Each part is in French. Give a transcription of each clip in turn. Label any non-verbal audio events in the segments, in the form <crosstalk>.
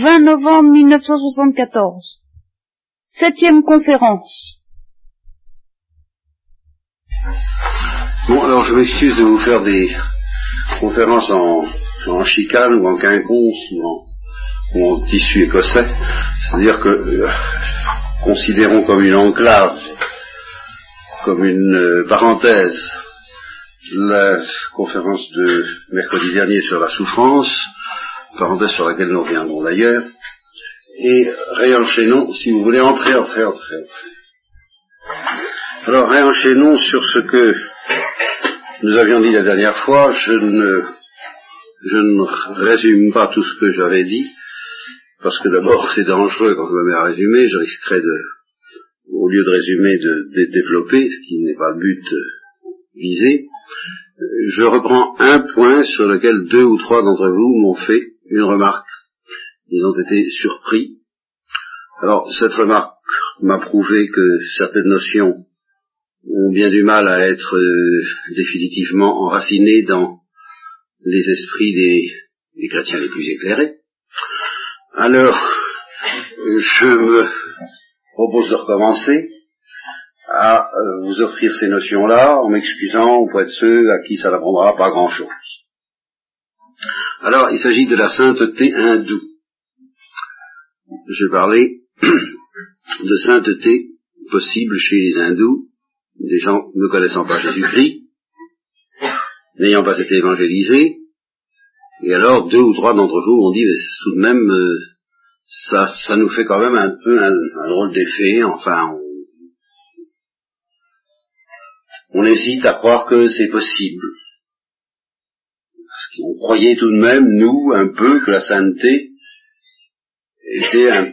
20 novembre 1974. Septième conférence. Bon, alors je m'excuse de vous faire des conférences en, en chicane ou en quinconce ou en, tissu écossais. C'est-à-dire que, euh, considérons comme une enclave, comme une euh, parenthèse, la conférence de mercredi dernier sur la souffrance, parenthèse sur laquelle nous reviendrons d'ailleurs, et réenchaînons, si vous voulez, entrer, entrer, entrer, entrer. Alors réenchaînons sur ce que nous avions dit la dernière fois, je ne, je ne résume pas tout ce que j'avais dit, parce que d'abord <laughs> c'est dangereux quand je me mets à résumer, je risquerais de, au lieu de résumer, de, développer, ce qui n'est pas le but visé. Je reprends un point sur lequel deux ou trois d'entre vous m'ont fait une remarque. Ils ont été surpris. Alors, cette remarque m'a prouvé que certaines notions ont bien du mal à être euh, définitivement enracinées dans les esprits des, chrétiens les plus éclairés. Alors, je me propose de recommencer à euh, vous offrir ces notions-là en m'excusant auprès de ceux à qui ça n'apprendra pas grand-chose. Alors, il s'agit de la sainteté hindoue. Je parlais de sainteté possible chez les hindous des gens ne connaissant pas Jésus-Christ, n'ayant pas été évangélisés, et alors deux ou trois d'entre vous ont dit, mais tout de même, euh, ça, ça nous fait quand même un peu un, drôle d'effet, enfin, on, on hésite à croire que c'est possible. Qu'on croyait tout de même, nous, un peu, que la sainteté était un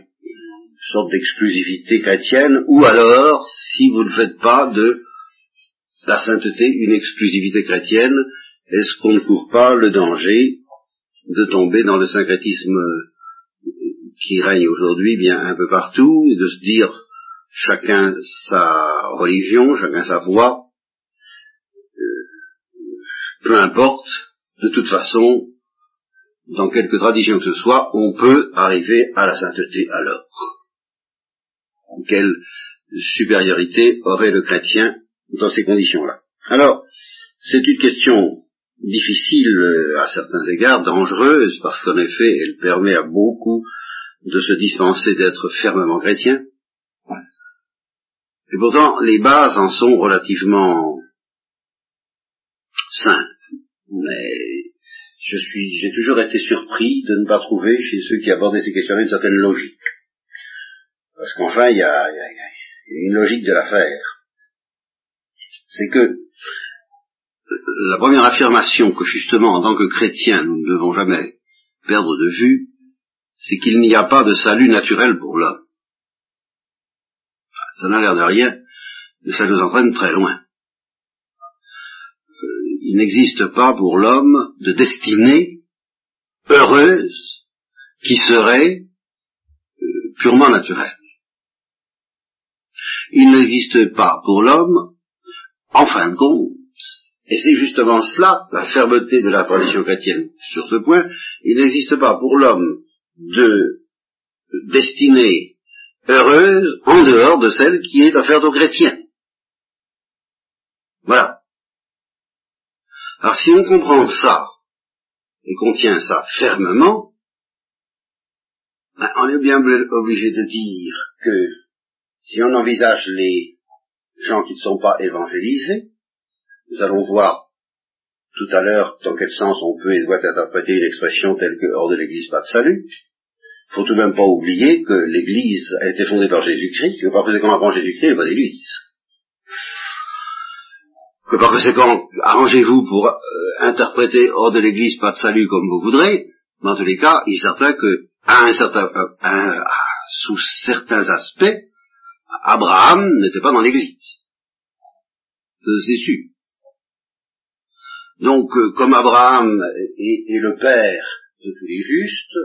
sorte d'exclusivité chrétienne, ou alors, si vous ne faites pas de la sainteté une exclusivité chrétienne, est-ce qu'on ne court pas le danger de tomber dans le syncrétisme qui règne aujourd'hui bien un peu partout, et de se dire chacun sa religion, chacun sa voie, euh, peu importe, de toute façon, dans quelque tradition que ce soit, on peut arriver à la sainteté alors quelle supériorité aurait le chrétien dans ces conditions-là? Alors, c'est une question difficile euh, à certains égards, dangereuse, parce qu'en effet, elle permet à beaucoup de se dispenser d'être fermement chrétien. Et pourtant, les bases en sont relativement simples. Mais je suis, j'ai toujours été surpris de ne pas trouver chez ceux qui abordaient ces questions-là une certaine logique. Parce qu'enfin, il y a, une logique de l'affaire. C'est que la première affirmation que justement en tant que chrétien nous ne devons jamais perdre de vue, c'est qu'il n'y a pas de salut naturel pour l'homme. Ça n'a l'air de rien, mais ça nous entraîne très loin. Il n'existe pas pour l'homme de destinée heureuse qui serait euh, purement naturelle il n'existe pas pour l'homme, en fin de compte, et c'est justement cela, la fermeté de la tradition chrétienne sur ce point, il n'existe pas pour l'homme de destinée heureuse en dehors de celle qui est offerte aux chrétiens. Voilà. Alors si on comprend ça, et qu'on tient ça fermement, ben, on est bien obligé de dire que si on envisage les gens qui ne sont pas évangélisés, nous allons voir tout à l'heure dans quel sens on peut et doit interpréter une expression telle que hors de l'Église pas de salut. Il faut tout de même pas oublier que l'Église a été fondée par Jésus-Christ, que par conséquent avant Jésus-Christ, il n'y a pas d'Église. Que par conséquent, arrangez-vous pour euh, interpréter hors de l'Église pas de salut comme vous voudrez, mais en tous les cas, il est certain que, à un certain, sous certains aspects, Abraham n'était pas dans l'Église. C'est sûr. Donc, euh, comme Abraham est, le père de tous les justes,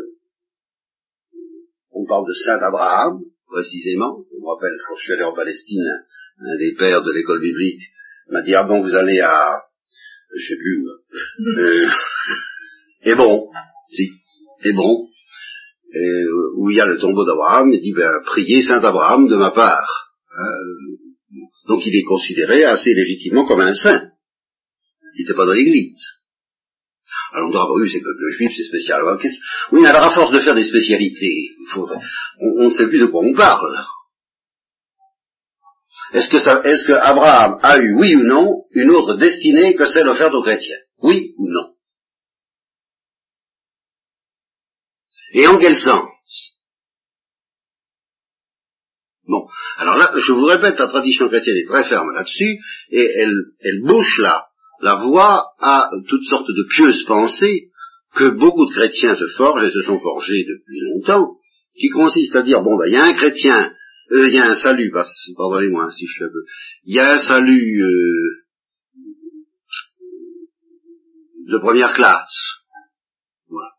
on parle de Saint Abraham, précisément. Je me rappelle, quand je suis allé en Palestine, un des pères de l'école biblique m'a dit, ah bon, vous allez à, je sais plus, euh, et bon, si, et bon, et, où il y a le tombeau d'Abraham, il dit, ben, priez Saint Abraham de ma part. Euh, donc il est considéré assez légitimement comme un saint. Il n'était pas dans l'église. Alors on dira, bah oui, c'est que le juif, c'est spécial. Oui, mais alors à force de faire des spécialités, on, ne sait plus de quoi on parle. Est-ce que, est-ce que Abraham a eu, oui ou non, une autre destinée que celle offerte aux chrétiens? Oui ou non? Et en quel sens? Bon, alors là, je vous répète, la tradition chrétienne est très ferme là-dessus, et elle, elle bouche là la voie à toutes sortes de pieuses pensées que beaucoup de chrétiens se forgent et se sont forgés depuis longtemps, qui consistent à dire, bon, ben, il y a un chrétien, euh, il y a un salut, pardonnez-moi si je le veux, il y a un salut euh, de première classe. Voilà.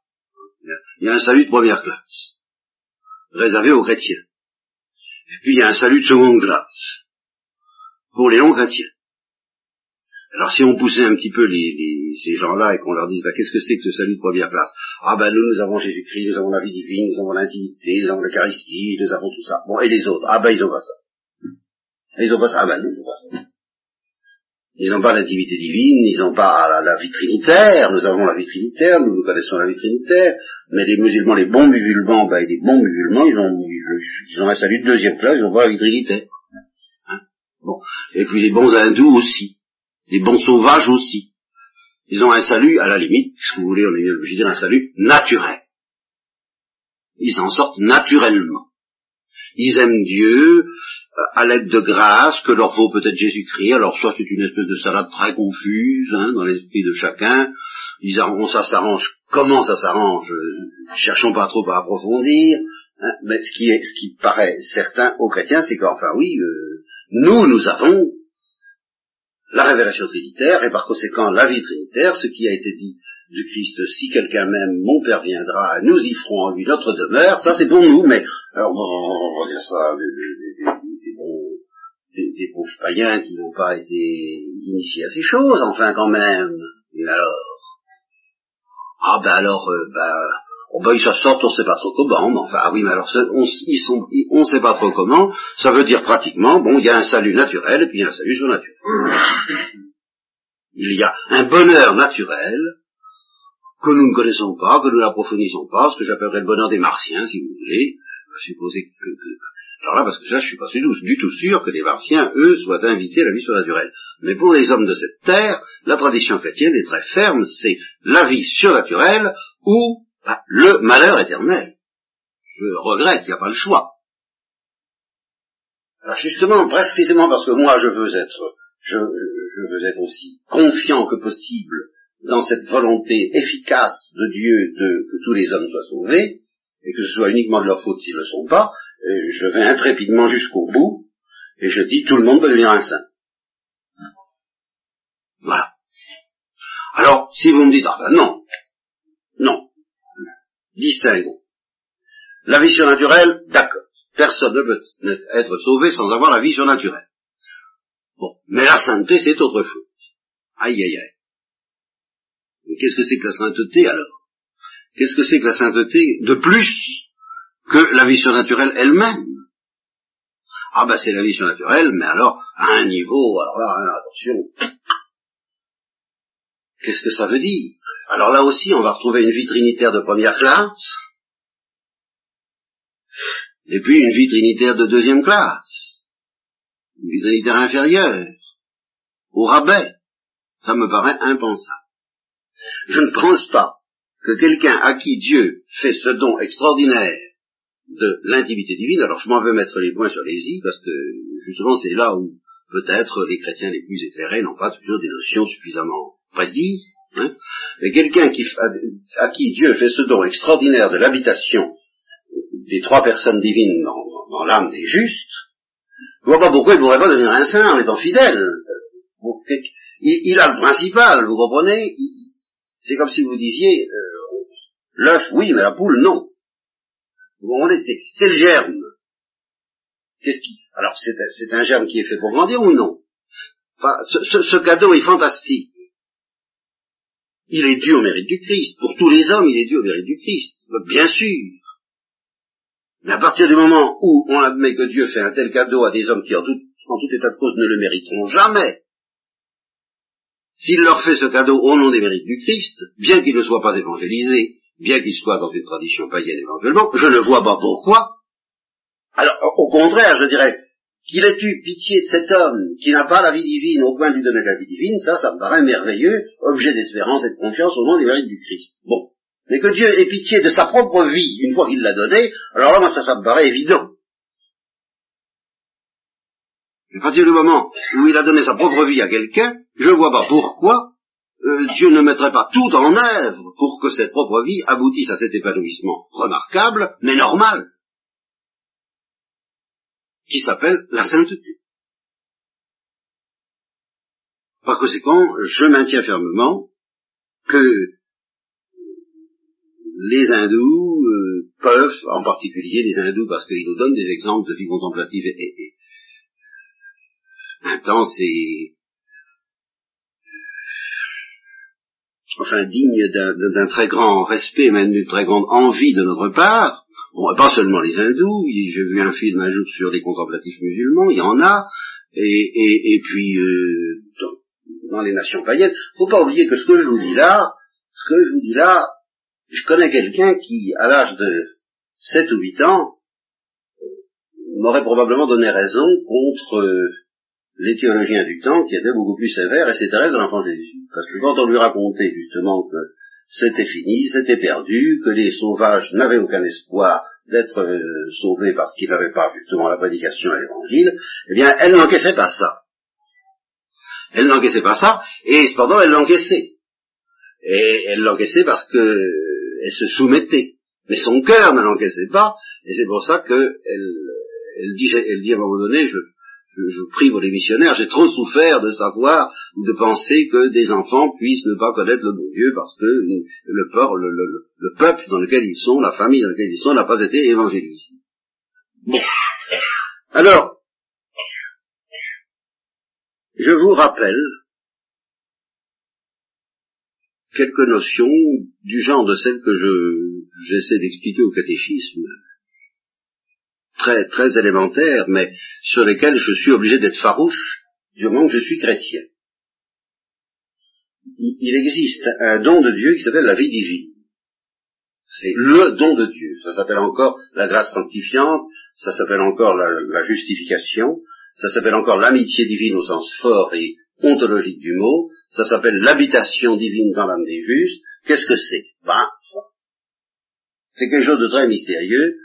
Il y a un salut de première classe, réservé aux chrétiens. Et puis il y a un salut de seconde classe, pour les non-chrétiens. Alors si on poussait un petit peu les, ces gens-là et qu'on leur dise bah, qu'est-ce que c'est que ce salut de première classe? Ah ben nous, nous avons Jésus-Christ, nous avons la vie divine, nous avons l'intimité, nous avons l'Eucharistie, nous avons tout ça. Bon, et les autres? Ah ben ils ont pas ça. ils ont pas ça. Ah ben nous, ils ont pas ça. Ils n'ont pas l'intimité divine, ils n'ont pas la, vie trinitaire, nous avons la vie trinitaire, nous, nous connaissons la vie trinitaire, mais les musulmans, les bons musulmans, ben, les bons musulmans, ils ont, ils ont un salut de deuxième classe, ils n'ont pas la vie trinitaire. Hein? Bon. Et puis les bons hindous aussi les bons sauvages aussi. Ils ont un salut, à la limite, si vous voulez, on est obligé de dire un salut naturel. Ils en sortent naturellement. Ils aiment Dieu euh, à l'aide de grâce que leur vaut peut-être Jésus-Christ. Alors soit c'est une espèce de salade très confuse hein, dans l'esprit de chacun. Ils ça s'arrange. Comment ça s'arrange euh, Cherchons pas trop à approfondir. Hein, mais ce qui, est, ce qui paraît certain aux chrétiens, c'est qu'enfin oui, euh, nous, nous avons la révélation trinitaire et par conséquent la vie trinitaire, ce qui a été dit du Christ, si quelqu'un m'aime, mon Père viendra, nous y ferons en lui notre demeure, ça c'est pour nous, mais alors on va dire ça, des, des, pauvres païens qui n'ont pas été initiés à ces choses, enfin quand même, et alors? Ah ben alors, euh, ben, Oh ben, ils se sortent, on ne sait pas trop comment, mais enfin, ah oui, mais alors, on, ne sait pas trop comment, ça veut dire pratiquement, bon, il y a un salut naturel, et puis il y a un salut surnaturel. Il y a un bonheur naturel, que nous ne connaissons pas, que nous n'approfondissons pas, ce que j'appellerais le bonheur des martiens, si vous voulez, supposer que, que, alors là, parce que ça, je suis pas du tout sûr que les martiens, eux, soient invités à la vie surnaturelle. Mais pour les hommes de cette terre, la tradition chrétienne est très ferme, c'est la vie surnaturelle ou ah, le malheur éternel. Je regrette, il n'y a pas le choix. Alors justement, précisément parce que moi je veux être, je, veux être aussi confiant que possible dans cette volonté efficace de Dieu de que tous les hommes soient sauvés, et que ce soit uniquement de leur faute s'ils ne le sont pas, je vais intrépidement jusqu'au bout, et je dis tout le monde peut devenir un saint. Voilà. Alors, si vous me dites, ah ben non, distinguons. La vie surnaturelle, d'accord. Personne ne peut être sauvé sans avoir la vie surnaturelle. Bon, mais la sainteté, c'est autre chose. Aïe, aïe, aïe. Mais qu'est-ce que c'est que la sainteté alors? Qu'est-ce que c'est que la sainteté de plus que la vie surnaturelle elle-même? Ah ben c'est la vie surnaturelle, mais alors à un niveau, alors là, hein, attention. Qu'est-ce que ça veut dire? Alors là aussi, on va retrouver une vie trinitaire de première classe, et puis une vie trinitaire de deuxième classe, une vie trinitaire inférieure, au rabais. Ça me paraît impensable. Je ne pense pas que quelqu'un à qui Dieu fait ce don extraordinaire de l'intimité divine, alors je m'en veux mettre les points sur les i, parce que justement c'est là où peut-être les chrétiens les plus éclairés n'ont pas toujours des notions suffisamment précises, Hein quelqu'un à, qui Dieu fait ce don extraordinaire de l'habitation des trois personnes divines dans, l'âme des justes, je vois pas pourquoi il ne pourrait pas devenir un saint en étant fidèle. Il, a le principal, vous comprenez? C'est comme si vous disiez, euh, l'œuf oui, mais la poule non. Vous comprenez? C'est le germe. Alors c'est un germe qui est fait pour grandir ou non? Ce cadeau est fantastique. Il est dû au mérite du Christ. Pour tous les hommes, il est dû au mérite du Christ. Bien sûr. Mais à partir du moment où on admet que Dieu fait un tel cadeau à des hommes qui en tout, en état de cause ne le mériteront jamais, s'il leur fait ce cadeau au nom des mérites du Christ, bien qu'il ne soit pas évangélisé, bien qu'il soit dans une tradition païenne éventuellement, je ne vois pas pourquoi. Alors, au contraire, je dirais, qu'il ait eu pitié de cet homme qui n'a pas la vie divine au point de lui donner la vie divine, ça, ça me paraît merveilleux, objet d'espérance et de confiance au nom des mérites du Christ. Bon. Mais que Dieu ait pitié de sa propre vie une fois qu'il l'a donnée, alors là, moi, ça, ça me paraît évident. À partir du moment où il a donné sa propre vie à quelqu'un, je ne vois pas pourquoi euh, Dieu ne mettrait pas tout en œuvre pour que cette propre vie aboutisse à cet épanouissement remarquable, mais normal qui s'appelle la sainteté. Par conséquent, je maintiens fermement que les hindous euh, peuvent, en particulier les hindous, parce qu'ils nous donnent des exemples de vie contemplative et, intense et enfin digne d'un très grand respect, même d'une très grande envie de notre part, Bon, pas seulement les hindous, j'ai vu un film un jour sur les contemplatifs musulmans, il y en a, et, puis euh, dans, les nations païennes, faut pas oublier que ce que je vous dis là, ce que je vous dis là, je connais quelqu'un qui, à l'âge de 7 ou 8 ans, m'aurait probablement donné raison contre euh, les théologiens du temps qui étaient beaucoup plus sévères, et Thérèse de l'enfant Jésus. Parce que quand on lui racontait justement que c'était fini, c'était perdu, que les sauvages n'avaient aucun espoir d'être euh, sauvés parce qu'ils n'avaient pas justement la prédication et l'évangile, eh bien, elle n'encaissait pas ça. Elle n'encaissait pas ça, et cependant, elle l'encaissait. Et elle l'encaissait parce que elle se soumettait. Mais son cœur ne l'encaissait pas, et c'est pour ça qu'elle elle dit, dit à un moment donné, je, je, je pour les missionnaires, j'ai trop souffert de savoir ou de penser que des enfants puissent ne pas connaître le bon Dieu parce que le, le, le, peuple dans lequel ils sont, la famille dans laquelle ils sont, n'a pas été évangélisé. Bon. Alors, je vous rappelle quelques notions du genre de celles que je j'essaie d'expliquer au catéchisme très, très élémentaires, mais sur lesquels je suis obligé d'être farouche du moment que je suis chrétien. Il existe un don de Dieu qui s'appelle la vie divine. C'est le don de Dieu. Ça s'appelle encore la grâce sanctifiante, ça s'appelle encore la, la justification, ça s'appelle encore l'amitié divine au sens fort et ontologique du mot, ça s'appelle l'habitation divine dans l'âme des justes. Qu'est-ce que c'est? Ben, c'est quelque chose de très mystérieux,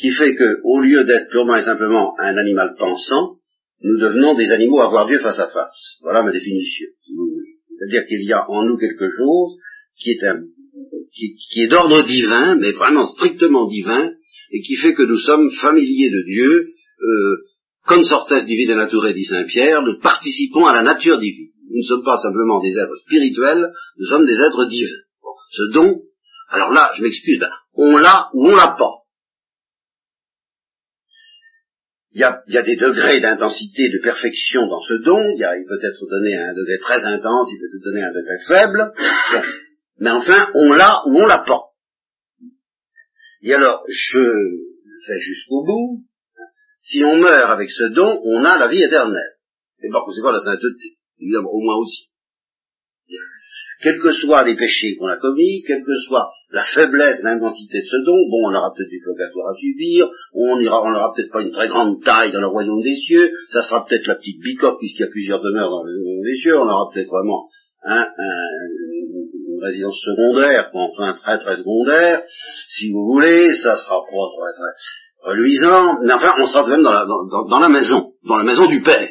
qui fait que, au lieu d'être purement et simplement un animal pensant, nous devenons des animaux à voir Dieu face à face. Voilà ma définition. C'est-à-dire qu'il y a en nous quelque chose qui est un, qui, est d'ordre divin, mais vraiment strictement divin, et qui fait que nous sommes familiers de Dieu, euh, consortes divine nature, dit Saint Pierre, nous participons à la nature divine. Nous ne sommes pas simplement des êtres spirituels, nous sommes des êtres divins. ce don, alors là, je m'excuse, ben, on l'a ou on l'a pas. Il y, a, des degrés d'intensité, de perfection dans ce don. Il peut être donné à un degré très intense, il peut être donné à un degré faible. Mais enfin, on l'a ou on l'a pas. Et alors, je fais jusqu'au bout. Si on meurt avec ce don, on a la vie éternelle. Et par conséquent, la sainteté. Évidemment, au moins aussi quels que soient les péchés qu'on a commis, quelle que soit la faiblesse, l'intensité de ce don, bon, on aura peut-être du purgatoire à subir, on ira, on n'aura peut-être pas une très grande taille dans le royaume des cieux, ça sera peut-être la petite bicoque puisqu'il y a plusieurs demeures dans le royaume des cieux, on aura peut-être vraiment un, une résidence secondaire, enfin très très secondaire, si vous voulez, ça sera pas très très reluisant, mais enfin, on sera quand même dans la, dans la maison, dans la maison du Père.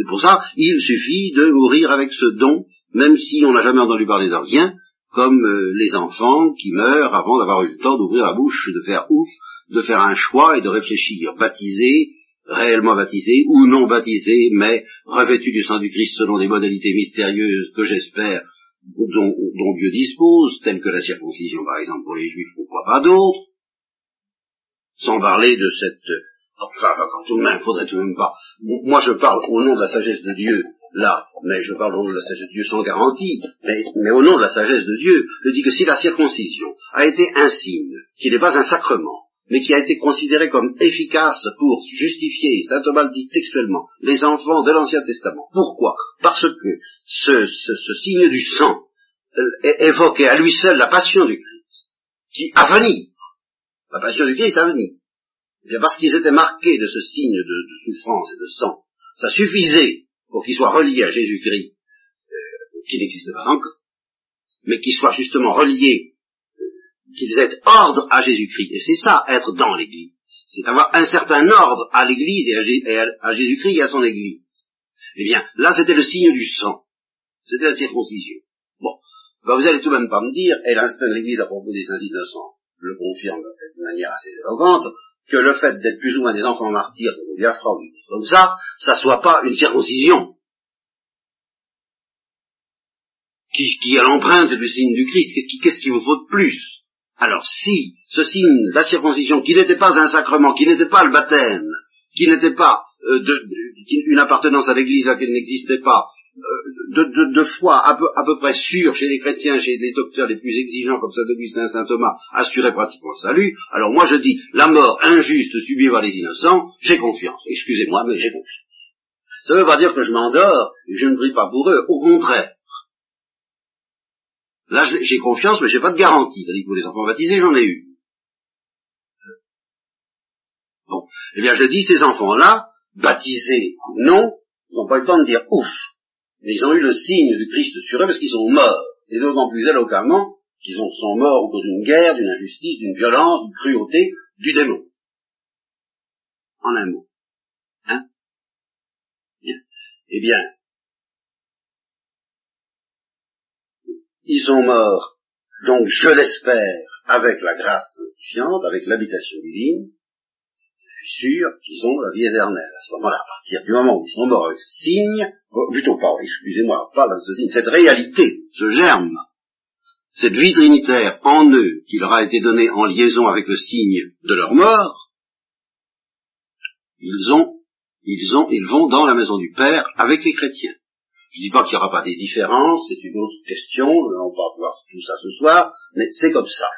C'est pour ça, il suffit de mourir avec ce don, même si on n'a jamais entendu parler de rien, comme euh, les enfants qui meurent avant d'avoir eu le temps d'ouvrir la bouche, de faire ouf, de faire un choix et de réfléchir, baptisé, réellement baptisé ou non baptisé, mais revêtu du sang du Christ selon des modalités mystérieuses que j'espère dont, Dieu dispose, telles que la circoncision par exemple pour les juifs, pourquoi pas d'autres, sans parler de cette Enfin, quand tout de même, faudrait tout de même pas. Moi, je parle au nom de la sagesse de Dieu là, mais je parle au nom de la sagesse de Dieu sans garantie, mais, au nom de la sagesse de Dieu, je dis que si la circoncision a été un signe, qui n'est pas un sacrement, mais qui a été considéré comme efficace pour justifier, saint Thomas le dit textuellement, les enfants de l'Ancien Testament. Pourquoi? Parce que ce, signe du sang euh, évoquait à lui seul la passion du Christ, qui à venir, la passion du Christ à venir, et bien parce qu'ils étaient marqués de ce signe de, souffrance et de sang, ça suffisait pour qu'ils soient reliés à Jésus-Christ, euh, qui n'existe pas encore, mais qu'ils soient justement reliés qu'ils aient ordre à Jésus-Christ. Et c'est ça, être dans l'Église. C'est avoir un certain ordre à l'Église et à, Jésus-Christ et à son Église. Eh bien, là, c'était le signe du sang. C'était la circoncision. Bon, ben, vous allez tout de même pas me dire, et l'instinct de l'Église à propos des saints innocents le confirme de manière assez éloquente, que le fait d'être plus ou moins des enfants martyrs de Biafra ou comme ça, ça soit pas une circoncision. Qui, qui a l'empreinte du signe du Christ. Qu'est-ce qu'il vous faut de plus? Alors si ce signe, la circoncision, qui n'était pas un sacrement, qui n'était pas le baptême, qui n'était pas euh, une appartenance à l'Église à n'existait pas, euh, de, de, foi à peu, près sûre chez les chrétiens, chez les docteurs les plus exigeants comme Saint Augustin, Saint Thomas, assurait pratiquement le salut, alors moi je dis, la mort injuste subie par les innocents, j'ai confiance. Excusez-moi, mais j'ai confiance. Ça ne veut pas dire que je m'endors et je ne prie pas pour eux, au contraire. Là, j'ai confiance, mais j'ai pas de garantie. cest à que pour les enfants baptisés, j'en ai eu. Bon, eh bien, je dis, ces enfants-là, baptisés ou non, n'ont pas le temps de dire ouf. Mais ils ont eu le signe du Christ sur eux parce qu'ils sont morts. Et d'autant plus éloquemment qu'ils sont morts au d'une guerre, d'une injustice, d'une violence, d'une cruauté, du démon. En un mot. Hein? Eh bien, ils sont morts, donc je l'espère, avec la grâce sanctifiante, avec l'habitation divine, suis sûr qu'ils ont la vie éternelle. À ce moment-là, à partir du moment où ils sont morts avec ce signe, oh, plutôt pas, excusez-moi, pas dans ce signe, cette réalité, ce germe, cette vie trinitaire en eux qui leur a été donnée en liaison avec le signe de leur mort, ils ont, ils ont, ils vont dans la maison du Père avec les chrétiens. Je dis pas qu'il n'y aura pas des différences, c'est une autre question, on va voir tout ça ce soir, mais c'est comme ça.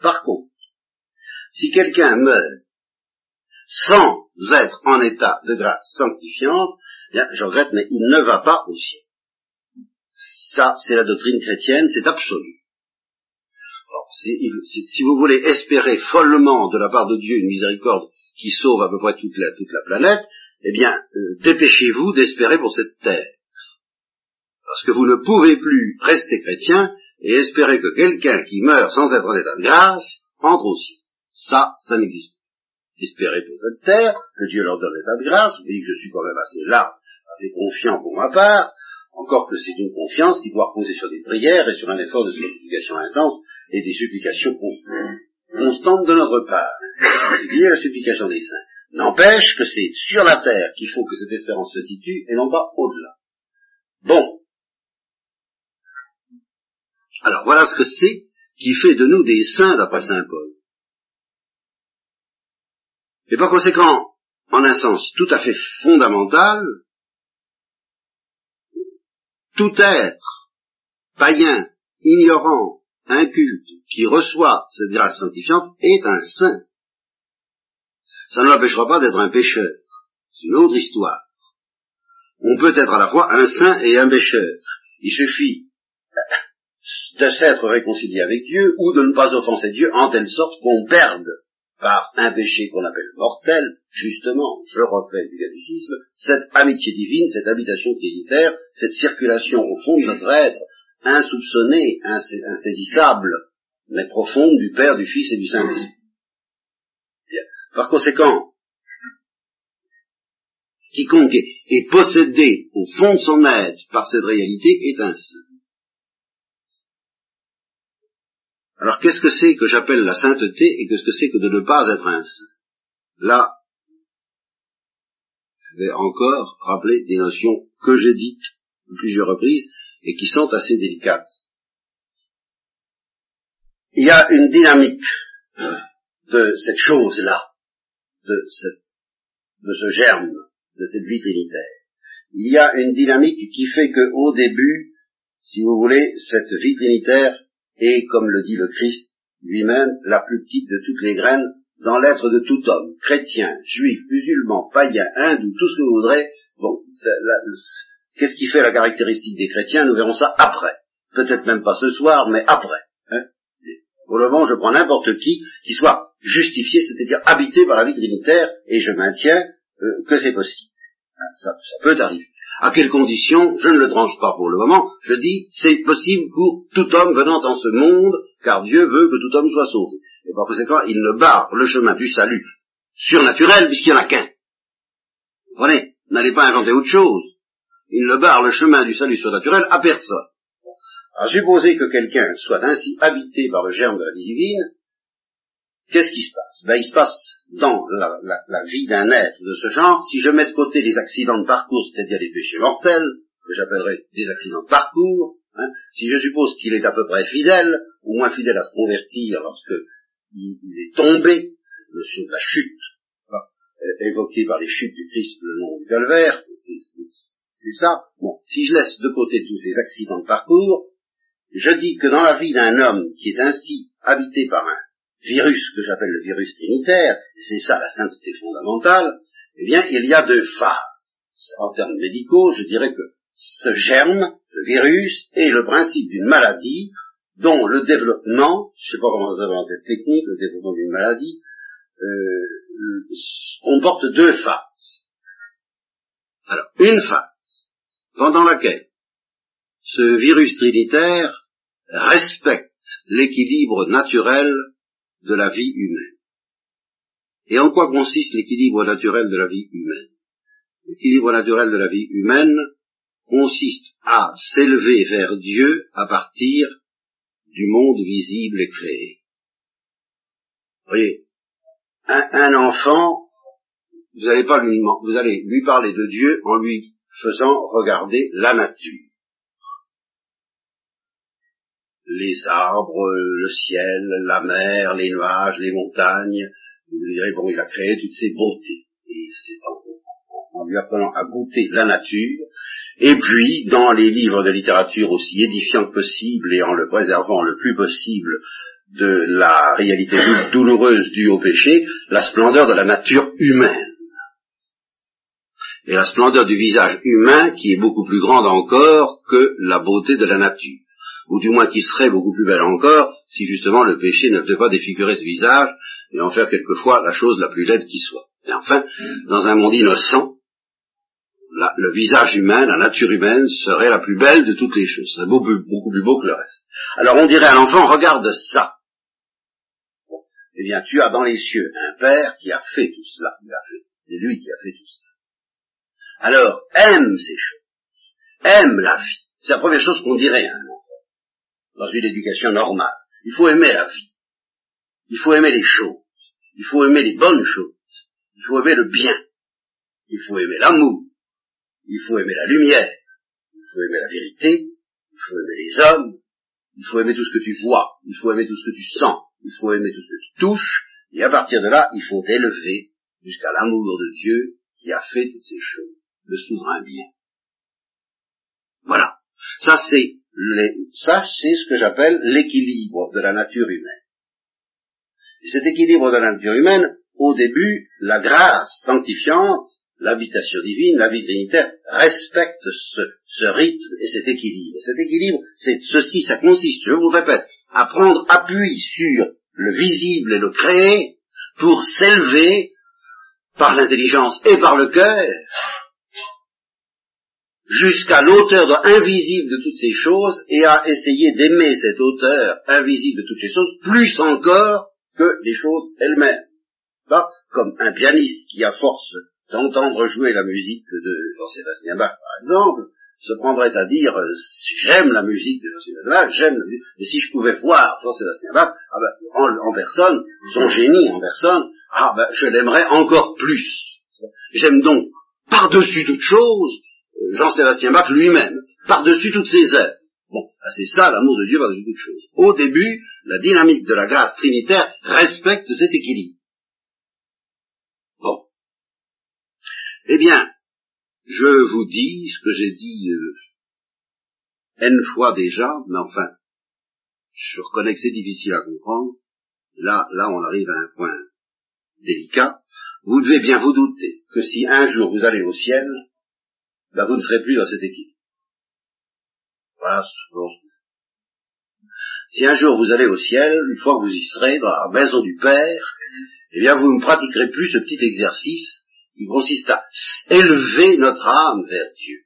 Par contre, si quelqu'un meurt sans être en état de grâce sanctifiante, bien, je regrette, mais il ne va pas au ciel. Ça, c'est la doctrine chrétienne, c'est absolu. Si, vous voulez espérer follement de la part de Dieu une miséricorde qui sauve à peu près toute la, toute la planète, eh bien, euh, dépêchez-vous d'espérer pour cette terre. Parce que vous ne pouvez plus rester chrétien et espérer que quelqu'un qui meurt sans être en état de grâce entre au ciel. Ça, ça n'existe pas. Espérer pour cette terre, que Dieu leur donne l'état de grâce, vous voyez que je suis quand même assez large, assez confiant pour ma part, encore que c'est une confiance qui doit reposer sur des prières et sur un effort de supplication intense et des supplications constantes de notre part. C'est la supplication des saints. N'empêche que c'est sur la terre qu'il faut que cette espérance se situe et non pas au-delà. Bon. Alors voilà ce que c'est qui fait de nous des saints d'après Saint Paul. Et par conséquent, en un sens tout à fait fondamental, tout être païen, ignorant, inculte, qui reçoit cette grâce sanctifiante est un saint ça ne l'empêchera pas d'être un pécheur. C'est une autre histoire. On peut être à la fois un saint et un pécheur. Il suffit de s'être réconcilié avec Dieu ou de ne pas offenser Dieu en telle sorte qu'on perde par un péché qu'on appelle mortel, justement, je refais du catéchisme, cette amitié divine, cette habitation trinitaire, cette circulation au fond de notre être, insoupçonnée, insaisissable, mais profonde du Père, du Fils et du Saint-Esprit. Par conséquent, quiconque est, possédé au fond de son être par cette réalité est un saint. Alors qu'est-ce que c'est que j'appelle la sainteté et qu'est-ce que c'est que de ne pas être un saint? Là, je vais encore rappeler des notions que j'ai dites plusieurs reprises et qui sont assez délicates. Il y a une dynamique de cette chose-là de, ce germe, de cette vie trinitaire. il y a une dynamique qui fait que, au début, si vous voulez, cette vie trinitaire est, comme le dit le Christ lui-même, la plus petite de toutes les graines dans l'être de tout homme, chrétien, juif, musulman, païen, hindou, tout ce que vous voudrez. Bon, qu'est-ce qui fait la caractéristique des chrétiens? Nous verrons ça après. Peut-être même pas ce soir, mais après. Hein Au moment, je prends n'importe qui qui soit justifié, c'est-à-dire habité par la vie trinitaire, et je maintiens euh, que c'est possible. Hein, ça, peut arriver. À quelles conditions Je ne le tranche pas pour le moment. Je dis, c'est possible pour tout homme venant dans ce monde, car Dieu veut que tout homme soit sauvé. Et par conséquent, il ne barre le chemin du salut surnaturel, puisqu'il n'y en a qu'un. Vous comprenez? N'allez pas inventer autre chose. Il ne barre le chemin du salut surnaturel à personne. À supposer que quelqu'un soit ainsi habité par le germe de la vie divine, qu'est-ce qui se passe? Ben, Il se passe dans la, vie d'un être de ce genre, si je mets de côté les accidents de parcours, c'est-à-dire les péchés mortels, que j'appellerais des accidents de parcours, hein, si je suppose qu'il est à peu près fidèle, ou moins fidèle à se convertir lorsque il, est tombé, cette notion de la chute, hein, évoquée par les chutes du Christ le nom du calvaire, c'est ça. Bon, si je laisse de côté tous ces accidents de parcours, je dis que dans la vie d'un homme qui est ainsi habité par un virus que j'appelle le virus trinitaire, et c'est ça la sainteté fondamentale, eh bien, il y a deux phases. En termes médicaux, je dirais que ce germe, le virus, est le principe d'une maladie dont le développement, je ne sais pas comment ça va en tête technique, le développement d'une maladie, euh, comporte deux phases. Alors, une phase pendant laquelle ce virus trinitaire respecte l'équilibre naturel de la vie humaine. Et en quoi consiste l'équilibre naturel de la vie humaine? L'équilibre naturel de la vie humaine consiste à s'élever vers Dieu à partir du monde visible et créé. Vous voyez, un, enfant, vous pas vous allez lui parler de Dieu en lui faisant regarder la nature les arbres, le ciel, la mer, les nuages, les montagnes. Vous lui direz, bon, il a créé toutes ces beautés. Et c'est en, en, lui apprenant à goûter la nature. Et puis, dans les livres de littérature aussi édifiants que possible et en le préservant le plus possible de la réalité douloureuse due au péché, la splendeur de la nature humaine. Et la splendeur du visage humain qui est beaucoup plus grande encore que la beauté de la nature ou du moins qui serait beaucoup plus belle encore, si justement le péché ne devait pas défigurer ce visage et en faire quelquefois la chose la plus laide qui soit. Et enfin, dans un monde innocent, le visage humain, la nature humaine serait la plus belle de toutes les choses, serait beaucoup, beaucoup plus beau que le reste. Alors on dirait à l'enfant, regarde ça. Bon, eh bien, tu as dans les cieux un père qui a fait tout cela, c'est lui qui a fait tout cela. Alors, aime ces choses, aime la vie. C'est la première chose qu'on dirait à un enfant dans une éducation normale. Il faut aimer la vie. Il faut aimer les choses. Il faut aimer les bonnes choses. Il faut aimer le bien. Il faut aimer l'amour. Il faut aimer la lumière. Il faut aimer la vérité. Il faut aimer les hommes. Il faut aimer tout ce que tu vois. Il faut aimer tout ce que tu sens. Il faut aimer tout ce que tu touches. Et à partir de là, il faut t'élever jusqu'à l'amour de Dieu qui a fait toutes ces choses, le souverain bien. Voilà. Ça, c'est ça, c'est ce que j'appelle l'équilibre de la nature humaine. Et cet équilibre de la nature humaine, au début, la grâce sanctifiante, l'habitation divine, la vie trinitaire, respecte ce, ce, rythme et cet équilibre. Cet équilibre, c'est ceci, ça consiste, je vous le répète, à prendre appui sur le visible et le créé pour s'élever par l'intelligence et par le cœur jusqu'à l'auteur invisible de toutes ces choses et à essayer d'aimer cet auteur invisible de toutes ces choses plus encore que les choses elles-mêmes. Pas comme un pianiste qui, à force d'entendre jouer la musique de Jean-Sébastien Bach, par exemple, se prendrait à dire euh, j'aime la musique de Jean-Sébastien Bach, j'aime la musique, si je pouvais voir Jean-Sébastien Bach ah ben, en, en, personne, son génie en personne, ah ben, je l'aimerais encore plus. J'aime donc, par-dessus toute chose, Jean-Sébastien Bach lui-même, par-dessus toutes ses œuvres. Bon, c'est ça l'amour de Dieu par-dessus toutes choses. Au début, la dynamique de la grâce trinitaire respecte cet équilibre. Bon. Eh bien, je vous dis ce que j'ai dit euh, N fois déjà, mais enfin, je reconnais que c'est difficile à comprendre. Là, là, on arrive à un point délicat. Vous devez bien vous douter que si un jour vous allez au ciel, ben vous ne serez plus dans cette équipe. Voilà Si un jour vous allez au ciel, une fois que vous y serez dans la maison du Père, eh bien vous ne pratiquerez plus ce petit exercice qui consiste à élever notre âme vers Dieu.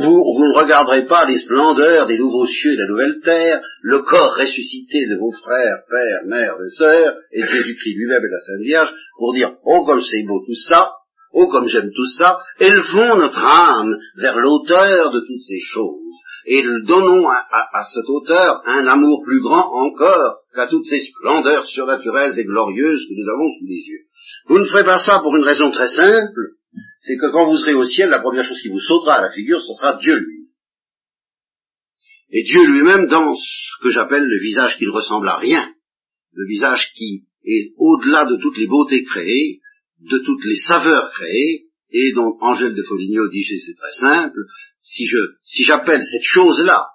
Vous, ne regarderez pas les splendeurs des nouveaux cieux et de la nouvelle terre, le corps ressuscité de vos frères, pères, mères et sœurs, et Jésus-Christ lui-même et la Sainte Vierge, pour dire, oh comme c'est beau tout ça, oh comme j'aime tout ça, élevons notre âme vers l'auteur de toutes ces choses, et donnons à, cet auteur un amour plus grand encore qu'à toutes ces splendeurs surnaturelles et glorieuses que nous avons sous les yeux. Vous ne ferez pas ça pour une raison très simple, c'est que quand vous serez au ciel, la première chose qui vous sautera à la figure, ce sera Dieu lui. Et Dieu lui-même dans ce que j'appelle le visage qui ne ressemble à rien, le visage qui est au-delà de toutes les beautés créées, de toutes les saveurs créées, et donc Angèle de Foligno dit c'est très simple, si je si j'appelle cette chose-là,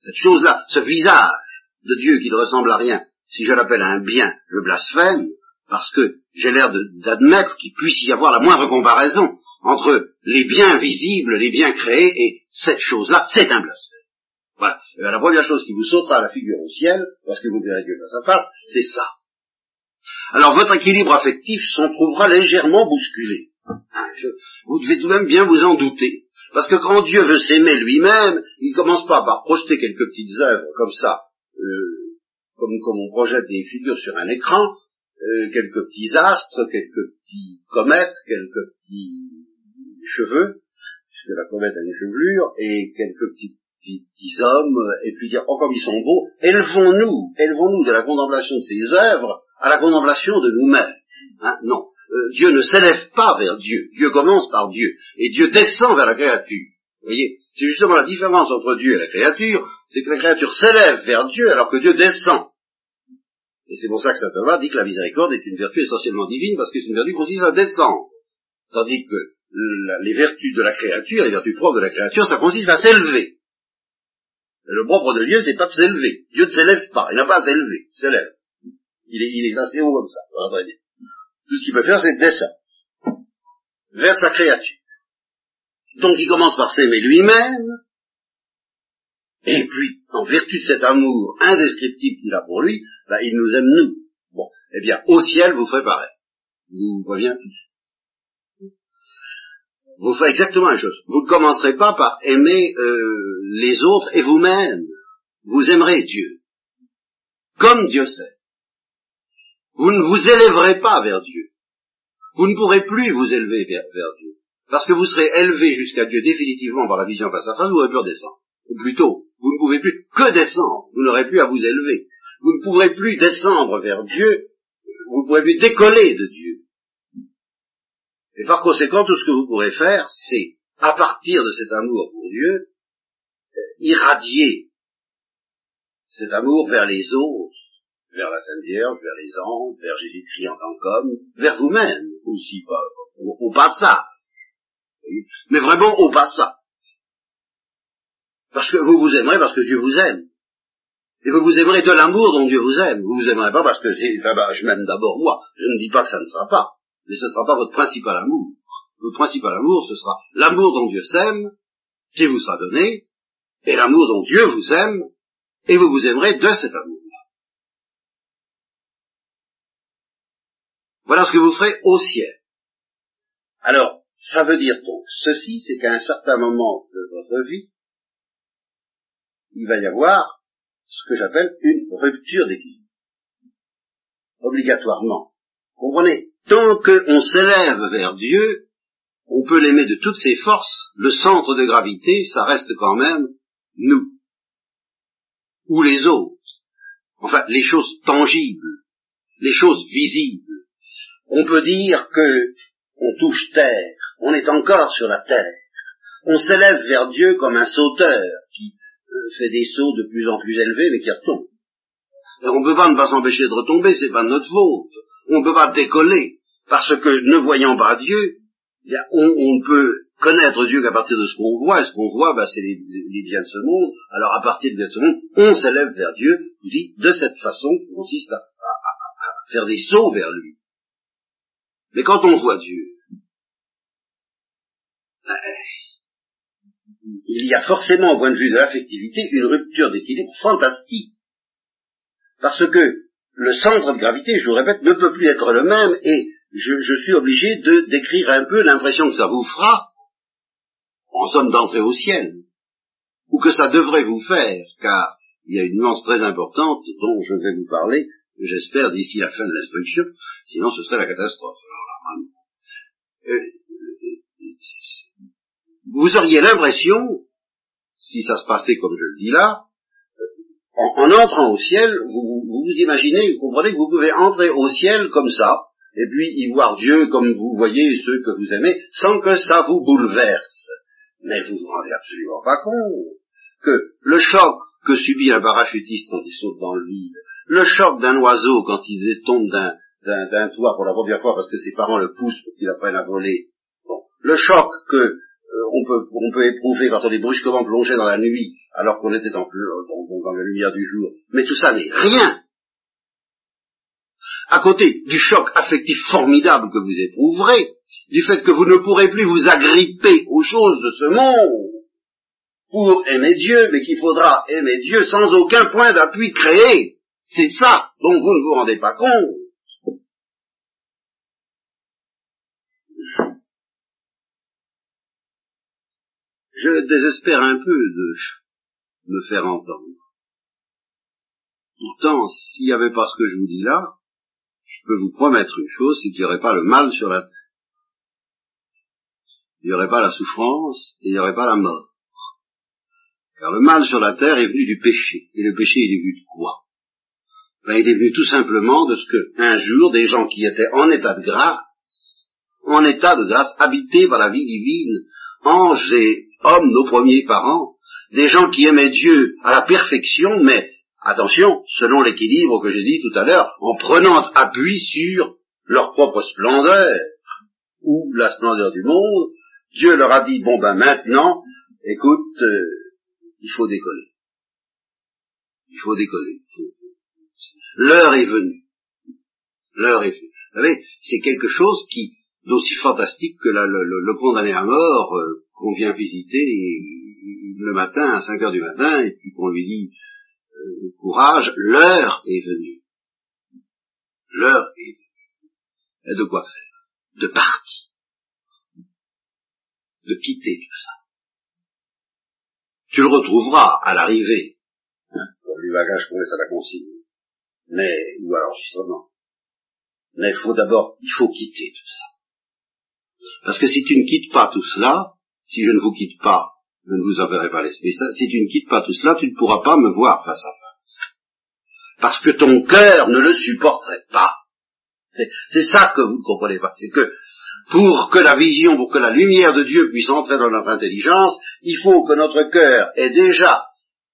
cette chose-là, ce visage de Dieu qui ne ressemble à rien, si je l'appelle un bien, je blasphème, parce que j'ai l'air d'admettre qu'il puisse y avoir la moindre comparaison entre les biens visibles, les biens créés, et cette chose-là, c'est un blasphème. Voilà. Et la première chose qui vous sautera à la figure au ciel, lorsque vous verrez Dieu face à face, c'est ça. Alors votre équilibre affectif s'en trouvera légèrement bousculé. Hein, vous devez tout de même bien vous en douter. Parce que quand Dieu veut s'aimer lui-même, il commence pas par projeter quelques petites œuvres comme ça, euh, comme, comme on projette des figures sur un écran, euh, quelques petits astres, quelques petits comètes, quelques petits cheveux, puisque la comète a une chevelure, et quelques petits, petits, hommes, et puis dire, oh comme ils sont beaux, élevons-nous, élevons-nous de la contemplation de ces œuvres à la contemplation de nous-mêmes. Hein, non, euh, Dieu ne s'élève pas vers Dieu, Dieu commence par Dieu, et Dieu descend vers la créature. Vous voyez, c'est justement la différence entre Dieu et la créature, c'est que la créature s'élève vers Dieu alors que Dieu descend. Et c'est pour ça que saint Thomas dit que la miséricorde est une vertu essentiellement divine, parce que c'est une vertu qui consiste à descendre. Tandis que les vertus de la créature, les vertus propres de la créature, ça consiste à s'élever. Le propre de Dieu, c'est pas de s'élever. Dieu ne s'élève pas, il n'a pas à s'élever, il s'élève. Il est, il est assez haut comme ça, Tout ce qu'il peut faire, c'est descendre vers sa créature. Donc il commence par s'aimer lui-même, et puis, en vertu de cet amour indescriptible qu'il a pour lui, ben, il nous aime nous. Bon, eh bien, au ciel, vous ferez pareil. Vous reviens tous. Vous ferez exactement la chose. Vous ne commencerez pas par aimer euh, les autres et vous-même. Vous aimerez Dieu. Comme Dieu sait. Vous ne vous élèverez pas vers Dieu. Vous ne pourrez plus vous élever vers, Dieu. Parce que vous serez élevé jusqu'à Dieu définitivement par la vision face à face, vous aurez pu redescendre. Ou plutôt, vous ne pouvez plus que descendre. Vous n'aurez plus à vous élever. Vous ne pourrez plus descendre vers Dieu. Vous ne pourrez plus décoller de Dieu. Et par conséquent, tout ce que vous pourrez faire, c'est, à partir de cet amour pour Dieu, irradier cet amour vers les autres, vers la Sainte Vierge, vers les anges, vers Jésus-Christ en tant qu'homme, vers vous-même aussi, pas, au, au passage. Mais vraiment au passage. Parce que vous vous aimerez parce que Dieu vous aime. Et vous vous aimerez de l'amour dont Dieu vous aime. Vous vous aimerez pas parce que enfin, je m'aime d'abord moi. Je ne dis pas que ça ne sera pas. Mais ce ne sera pas votre principal amour. Votre principal amour, ce sera l'amour dont Dieu s'aime, qui vous sera donné, et l'amour dont Dieu vous aime, et vous vous aimerez de cet amour-là. Voilà ce que vous ferez au ciel. Alors, ça veut dire donc ceci, c'est qu'à un certain moment de votre vie, il va y avoir ce que j'appelle une rupture d'équilibre. Obligatoirement. Comprenez? Tant qu'on s'élève vers Dieu, on peut l'aimer de toutes ses forces, le centre de gravité, ça reste quand même nous. Ou les autres. Enfin, les choses tangibles, les choses visibles. On peut dire que on touche terre, on est encore sur la terre. On s'élève vers Dieu comme un sauteur qui euh, fait des sauts de plus en plus élevés, mais qui retombe. Et on ne peut pas ne pas s'empêcher de retomber, c'est pas notre faute. On ne peut pas décoller, parce que ne voyant pas Dieu, on, ne peut connaître Dieu qu'à partir de ce qu'on voit, et ce qu'on voit, bah, c'est les, biens de ce monde. Alors à partir de ce monde, on s'élève vers Dieu, je dis, de cette façon qui consiste à, faire des sauts vers lui. Mais quand on voit Dieu, ben, il y a forcément, au point de vue de l'affectivité, une rupture d'équilibre fantastique. Parce que le centre de gravité, je vous répète, ne peut plus être le même et je, suis obligé de décrire un peu l'impression que ça vous fera, en somme d'entrer au ciel, ou que ça devrait vous faire, car il y a une nuance très importante dont je vais vous parler, j'espère, d'ici la fin de l'instruction, sinon ce serait la catastrophe. Euh, vous auriez l'impression, si ça se passait comme je le dis là, euh, en, entrant au ciel, vous, vous, imaginez, vous comprenez que vous pouvez entrer au ciel comme ça, et puis y voir Dieu comme vous voyez ceux que vous aimez, sans que ça vous bouleverse. Mais vous vous rendez absolument pas compte que le choc que subit un parachutiste quand il saute dans le vide, le choc d'un oiseau quand il tombe d'un toit pour la première fois parce que ses parents le poussent pour qu'il apprenne à voler, bon, le choc que euh, on, peut, on peut éprouver quand on est brusquement plongé dans la nuit alors qu'on était en, dans, dans la lumière du jour, mais tout ça n'est rien à côté du choc affectif formidable que vous éprouverez, du fait que vous ne pourrez plus vous agripper aux choses de ce monde pour aimer Dieu, mais qu'il faudra aimer Dieu sans aucun point d'appui créé. C'est ça dont vous ne vous rendez pas compte. Je désespère un peu de me faire entendre. Pourtant, s'il n'y avait pas ce que je vous dis là, je peux vous promettre une chose, c'est qu'il n'y aurait pas le mal sur la terre. Il n'y aurait pas la souffrance et il n'y aurait pas la mort. Car le mal sur la terre est venu du péché. Et le péché, il est venu de quoi? Ben, Il est venu tout simplement de ce que, un jour, des gens qui étaient en état de grâce, en état de grâce, habités par la vie divine, anges et hommes, nos premiers parents, des gens qui aimaient Dieu à la perfection, mais Attention, selon l'équilibre que j'ai dit tout à l'heure, en prenant appui sur leur propre splendeur ou la splendeur du monde, Dieu leur a dit, bon ben maintenant, écoute, euh, il faut décoller. Il faut décoller. L'heure est venue. L'heure est venue. Vous savez, c'est quelque chose qui, d'aussi fantastique que le, condamné à mort euh, qu'on vient visiter le matin à 5 heures du matin et puis qu'on lui dit courage, l'heure est venue. L'heure est venue. Et de quoi faire? De partir. De quitter tout ça. Tu le retrouveras à l'arrivée, hein, bagages qu'on laisse à la consigne, mais, ou à l'enregistrement. Mais il faut d'abord, il faut quitter tout ça. Parce que si tu ne quittes pas tout cela, si je ne vous quitte pas, je ne vous enverrai pas l'esprit Si tu ne quittes pas tout cela, tu ne pourras pas me voir face à face. Parce que ton cœur ne le supporterait pas. C'est ça que vous ne comprenez pas. C'est que pour que la vision, pour que la lumière de Dieu puisse entrer dans notre intelligence, il faut que notre cœur ait déjà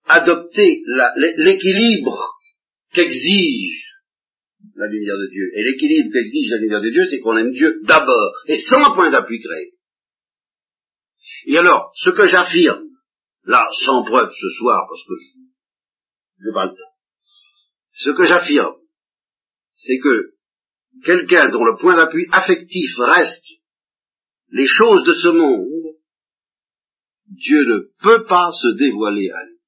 adopté l'équilibre qu'exige la lumière de Dieu. Et l'équilibre qu'exige la lumière de Dieu, c'est qu'on aime Dieu d'abord, et sans point d'appui créé. Et alors, ce que j'affirme, là, sans preuve ce soir, parce que je n'ai pas le temps, ce que j'affirme, c'est que quelqu'un dont le point d'appui affectif reste les choses de ce monde, Dieu ne peut pas se dévoiler à lui.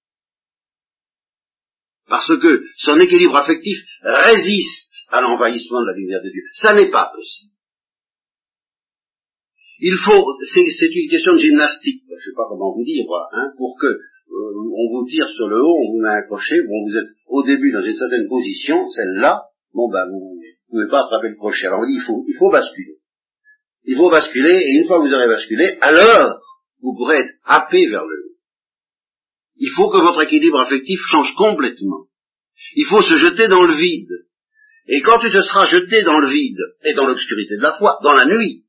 Parce que son équilibre affectif résiste à l'envahissement de la lumière de Dieu. Ça n'est pas possible. Il faut, c'est une question de gymnastique, je ne sais pas comment vous dire, hein, pour que euh, on vous tire sur le haut, on vous met un crochet, bon, vous êtes au début dans une certaine position, celle-là, bon ben vous ne pouvez pas attraper le crochet. Alors on dit il faut, il faut basculer. Il faut basculer, et une fois que vous aurez basculé, alors vous pourrez être happé vers le haut. Il faut que votre équilibre affectif change complètement. Il faut se jeter dans le vide. Et quand tu te seras jeté dans le vide et dans l'obscurité de la foi, dans la nuit,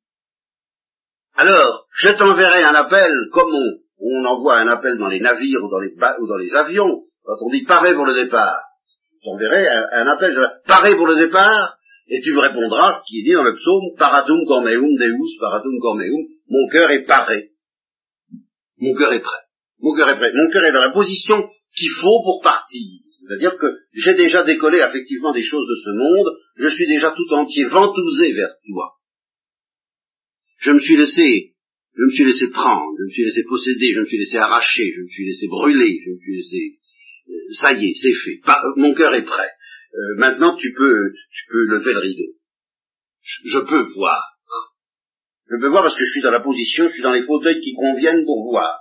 alors, je t'enverrai un appel comme on, envoie un appel dans les navires ou dans les, avions, quand on dit paré pour le départ. Je t'enverrai un, appel, paré pour le départ, et tu me répondras ce qui est dit dans le psaume, paratum cormeum deus, paratum cormeum, mon cœur est paré. Mon cœur est prêt. Mon cœur est prêt. Mon cœur est dans la position qu'il faut pour partir. C'est-à-dire que j'ai déjà décollé effectivement des choses de ce monde, je suis déjà tout entier ventousé vers toi. Je me suis laissé, je me suis laissé prendre, je me suis laissé posséder, je me suis laissé arracher, je me suis laissé brûler, je me suis laissé, euh, ça y est, c'est fait. mon cœur est prêt. Euh, maintenant, tu peux, tu peux lever le rideau. Je, peux voir. Je peux voir parce que je suis dans la position, je suis dans les fauteuils qui conviennent pour voir.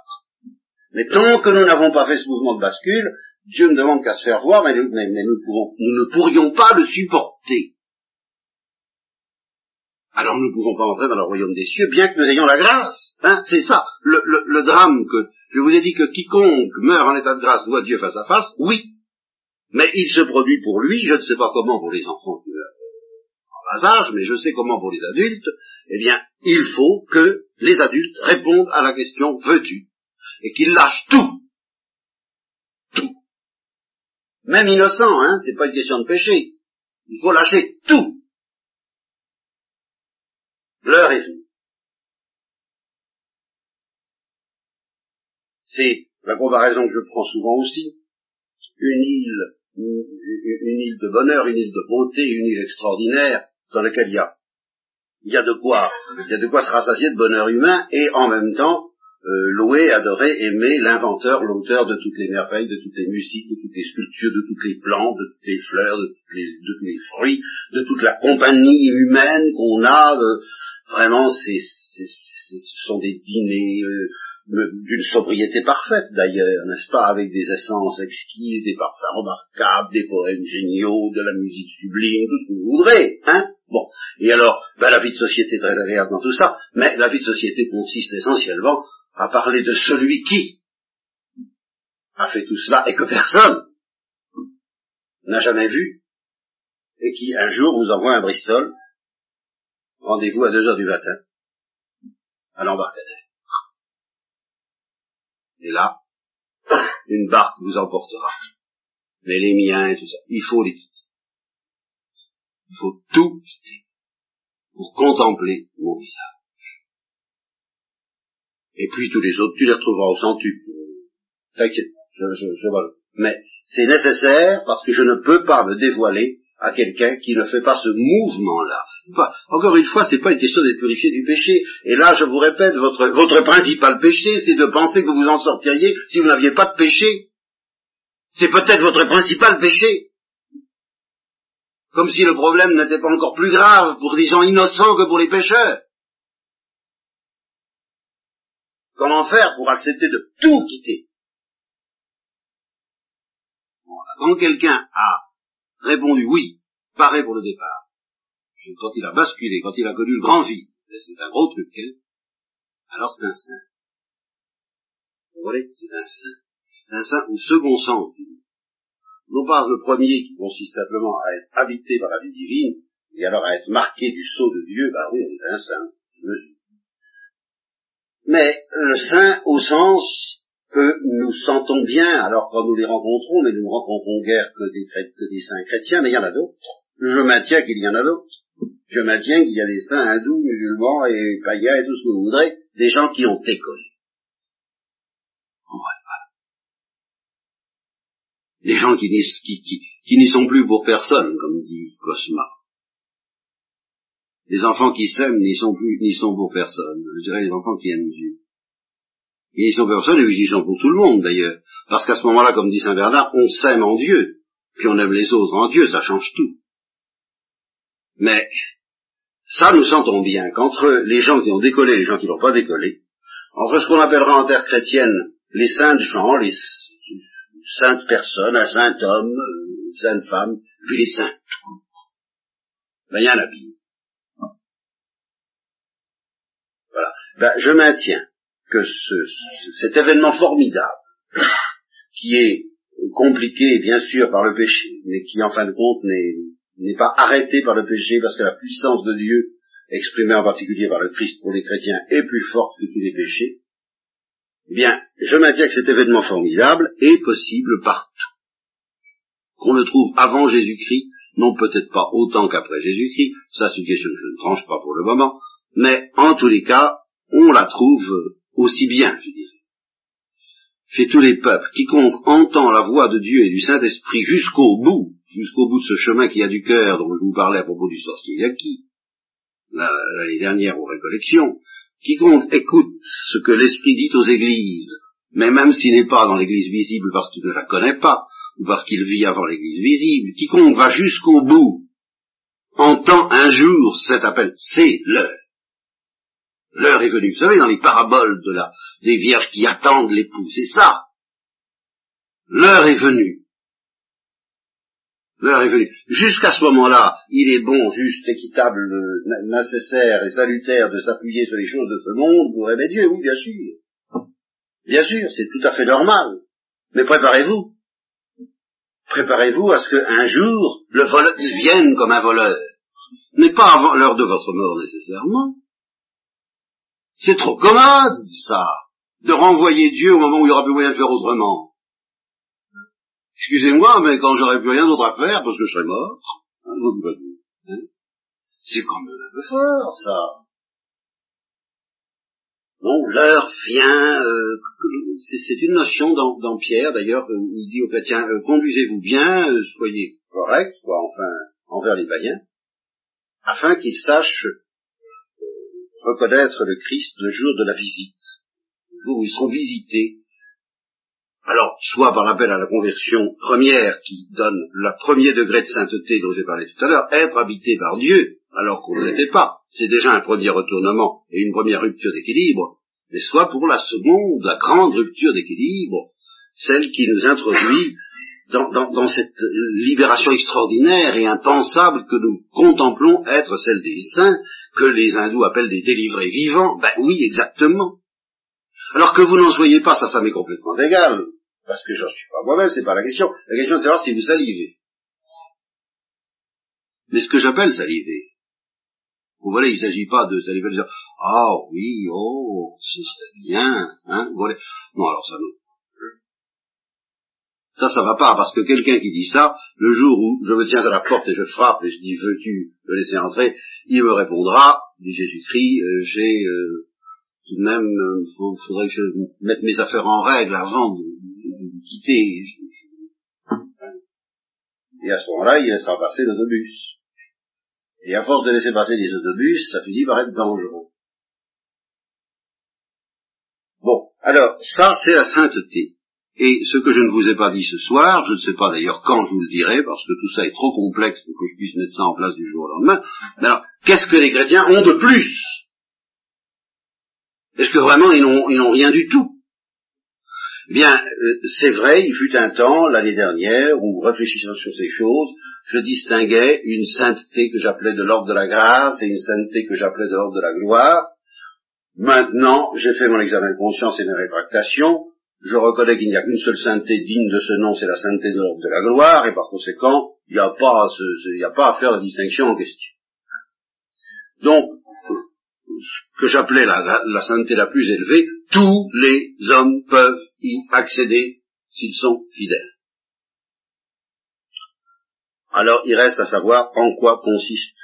Mais tant que nous n'avons pas fait ce mouvement de bascule, Dieu ne demande qu'à se faire voir, mais, nous, ne pourrions pas le supporter. Alors nous ne pouvons pas entrer dans le royaume des cieux, bien que nous ayons la grâce. Hein, c'est ça, le, drame que je vous ai dit que quiconque meurt en état de grâce voit Dieu face à face, oui. Mais il se produit pour lui, je ne sais pas comment pour les enfants meurent en bas âge, mais je sais comment pour les adultes, eh bien, il faut que les adultes répondent à la question veux-tu? Et qu'ils lâchent tout même innocent, hein, c'est pas une question de péché. Il faut lâcher tout. L'heure est venue. C'est la comparaison que je prends souvent aussi. Une île, une, île de bonheur, une île de beauté, une île extraordinaire, dans laquelle il y a, il y a de quoi, il y a de quoi se rassasier de bonheur humain et en même temps euh, louer, adorer, aimer l'inventeur, l'auteur de toutes les merveilles, de toutes les musiques, de toutes les sculptures, de toutes les plantes, de toutes les fleurs, de, tous les fruits, de toute la compagnie humaine qu'on a. vraiment, c'est, ce sont des dîners euh, d'une sobriété parfaite d'ailleurs, n'est-ce pas, avec des essences exquises, des parfums remarquables, des poèmes géniaux, de la musique sublime, tout ce que vous voudrez, hein. Bon, et alors, ben, la vie de société est très agréable dans tout ça, mais la vie de société consiste essentiellement à parler de celui qui a fait tout cela et que personne n'a jamais vu et qui un jour vous envoie un Bristol, rendez-vous à deux heures du matin, à l'embarcadère. Et là, <coughs> une barque vous emportera. Mais les miens et tout ça, il faut les quitter. Il faut tout quitter pour contempler mon visage. Et puis tous les autres, tu les retrouveras au centuple. T'inquiète, je, je, Mais c'est nécessaire parce que je ne peux pas me dévoiler à quelqu'un qui ne fait pas ce mouvement-là. Encore une fois, c'est pas une question d'être purifié du péché. Et là, je vous répète, votre, principal péché, c'est de penser que vous en sortiriez si vous n'aviez pas de péché. C'est peut-être votre principal péché. Comme si le problème n'était pas encore plus grave pour des gens innocents que pour les pécheurs. Comment faire pour accepter de tout quitter? Quand quelqu'un a répondu oui, paré pour le départ, quand il a basculé, quand il a connu le grand vide, c'est un gros truc, hein. alors c'est un saint. Vous voyez, c'est un saint. Un saint au second sens Non pas le premier qui consiste simplement à être habité par la vie divine, et alors à être marqué du sceau de Dieu, bah oui, on est un saint, mais le saint au sens que nous sentons bien, alors quand nous les rencontrons, mais nous ne rencontrons guère que des saints chrétiens, mais il y en a d'autres. Je maintiens qu'il y en a d'autres. Je maintiens qu'il y a des saints hindous, musulmans et païens et tout ce que vous voudrez, des gens qui ont décollé. Des gens qui n'y sont plus pour personne, comme dit Cosma. Les enfants qui s'aiment n'y sont plus, n'y sont pour personne. Je dirais les enfants qui aiment Dieu. Ils n'y sont pour personne et ils y sont pour tout le monde d'ailleurs. Parce qu'à ce moment-là, comme dit Saint Bernard, on s'aime en Dieu, puis on aime les autres en Dieu, ça change tout. Mais ça, nous sentons bien qu'entre les gens qui ont décollé et les gens qui n'ont pas décollé, entre ce qu'on appellera en terre chrétienne les saintes gens, les saintes personnes, un saint homme, une sainte femme, puis les saints, ben, il y a bien. ben, je maintiens que ce, cet événement formidable, qui est compliqué bien sûr par le péché, mais qui en fin de compte n'est pas arrêté par le péché parce que la puissance de Dieu, exprimée en particulier par le Christ pour les chrétiens, est plus forte que tous les péchés, eh bien, je maintiens que cet événement formidable est possible partout. Qu'on le trouve avant Jésus-Christ, non peut-être pas autant qu'après Jésus-Christ, ça c'est une question que je ne tranche pas pour le moment, mais en tous les cas, on la trouve aussi bien, je dirais, chez tous les peuples. Quiconque entend la voix de Dieu et du Saint-Esprit jusqu'au bout, jusqu'au bout de ce chemin qui a du cœur dont je vous parlais à propos du sorcier Yaki, l'année dernière aux récollections, quiconque écoute ce que l'Esprit dit aux églises, mais même s'il n'est pas dans l'église visible parce qu'il ne la connaît pas, ou parce qu'il vit avant l'église visible, quiconque va jusqu'au bout, entend un jour cet appel, c'est l'heure. L'heure est venue. Vous savez, dans les paraboles des vierges qui attendent l'époux, c'est ça. L'heure est venue. L'heure est venue. Jusqu'à ce moment-là, il est bon, juste, équitable, nécessaire et salutaire de s'appuyer sur les choses de ce monde pour aimer Dieu, oui, bien sûr. Bien sûr, c'est tout à fait normal. Mais préparez-vous. Préparez-vous à ce qu'un jour, le voleur, il vienne comme un voleur. Mais pas avant l'heure de votre mort nécessairement. C'est trop commode, ça, de renvoyer Dieu au moment où il n'y aura plus moyen de faire autrement. Excusez-moi, mais quand j'aurai plus rien d'autre à faire, parce que je serai mort, hein, hein, c'est quand même un peu fort, ça. Bon, l'heure vient, euh, c'est une notion dans, Pierre, d'ailleurs, il dit aux chrétiens, euh, conduisez-vous bien, euh, soyez corrects, quoi, enfin, envers les païens, afin qu'ils sachent reconnaître le Christ le jour de la visite, le jour où ils seront visités alors, soit par l'appel à la conversion première qui donne le premier degré de sainteté dont j'ai parlé tout à l'heure, être habité par Dieu, alors qu'on ne l'était pas. C'est déjà un premier retournement et une première rupture d'équilibre, mais soit pour la seconde, la grande rupture d'équilibre, celle qui nous introduit dans, dans, cette libération extraordinaire et impensable que nous contemplons être celle des saints, que les hindous appellent des délivrés vivants. Ben oui, exactement. Alors que vous n'en soyez pas, ça, ça m'est complètement égal parce que j'en suis pas moi-même, c'est pas la question. La question est de savoir si vous salivez. Mais ce que j'appelle saliver, vous voyez, il ne s'agit pas de saliver de dire Ah oui, oh, ce serait bien, hein, vous voyez. Non, alors ça non. Ça, ça va pas, parce que quelqu'un qui dit ça, le jour où je me tiens à la porte et je frappe et je dis veux-tu me laisser entrer, il me répondra, dit Jésus-Christ, euh, j'ai euh, tout de même, euh, faudrait que je mette mes affaires en règle avant de, quitter. Et à ce moment-là, il laissera passer l'autobus. Et à force de laisser passer les autobus, ça finit par être dangereux. Bon, alors, ça c'est la sainteté. Et ce que je ne vous ai pas dit ce soir, je ne sais pas d'ailleurs quand je vous le dirai, parce que tout ça est trop complexe pour que je puisse mettre ça en place du jour au lendemain. Mais alors, qu'est-ce que les chrétiens ont de plus? Est-ce que vraiment ils n'ont rien du tout? Eh bien, euh, c'est vrai, il fut un temps, l'année dernière, où, réfléchissant sur ces choses, je distinguais une sainteté que j'appelais de l'ordre de la grâce et une sainteté que j'appelais de l'ordre de la gloire. Maintenant, j'ai fait mon examen de conscience et mes rétractations. Je reconnais qu'il n'y a qu'une seule sainteté digne de ce nom, c'est la sainteté de l'ordre de la gloire, et par conséquent, il n'y a pas à, faire la distinction en question. Donc, ce que j'appelais la, la sainteté la plus élevée, tous les hommes peuvent y accéder s'ils sont fidèles. Alors il reste à savoir en quoi consiste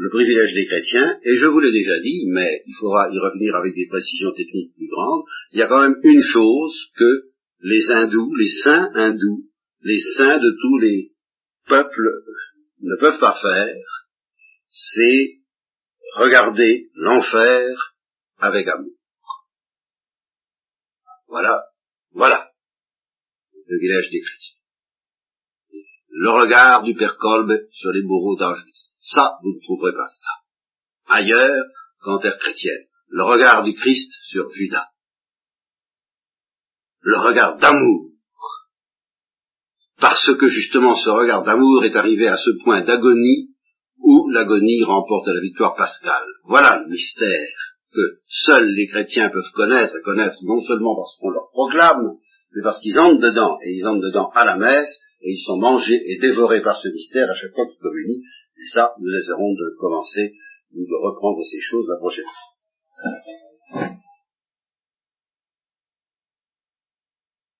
le privilège des chrétiens, et je vous l'ai déjà dit, mais il faudra y revenir avec des précisions techniques plus grandes, il y a quand même une chose que les hindous, les saints hindous, les saints de tous les peuples ne peuvent pas faire, c'est regarder l'enfer avec amour. Voilà, voilà le village des chrétiens. Le regard du père Kolbe sur les bourreaux d'Auschwitz. Ça, vous ne trouverez pas ça. Ailleurs qu'en terre chrétienne. Le regard du Christ sur Judas. Le regard d'amour. Parce que justement ce regard d'amour est arrivé à ce point d'agonie où l'agonie remporte la victoire pascale. Voilà le mystère que seuls les chrétiens peuvent connaître, et connaître non seulement parce qu'on leur proclame, mais parce qu'ils entrent dedans, et ils entrent dedans à la messe, et ils sont mangés et dévorés par ce mystère à chaque fois qu'ils communient. Et ça, nous essaierons de commencer, ou de reprendre ces choses la prochaine fois.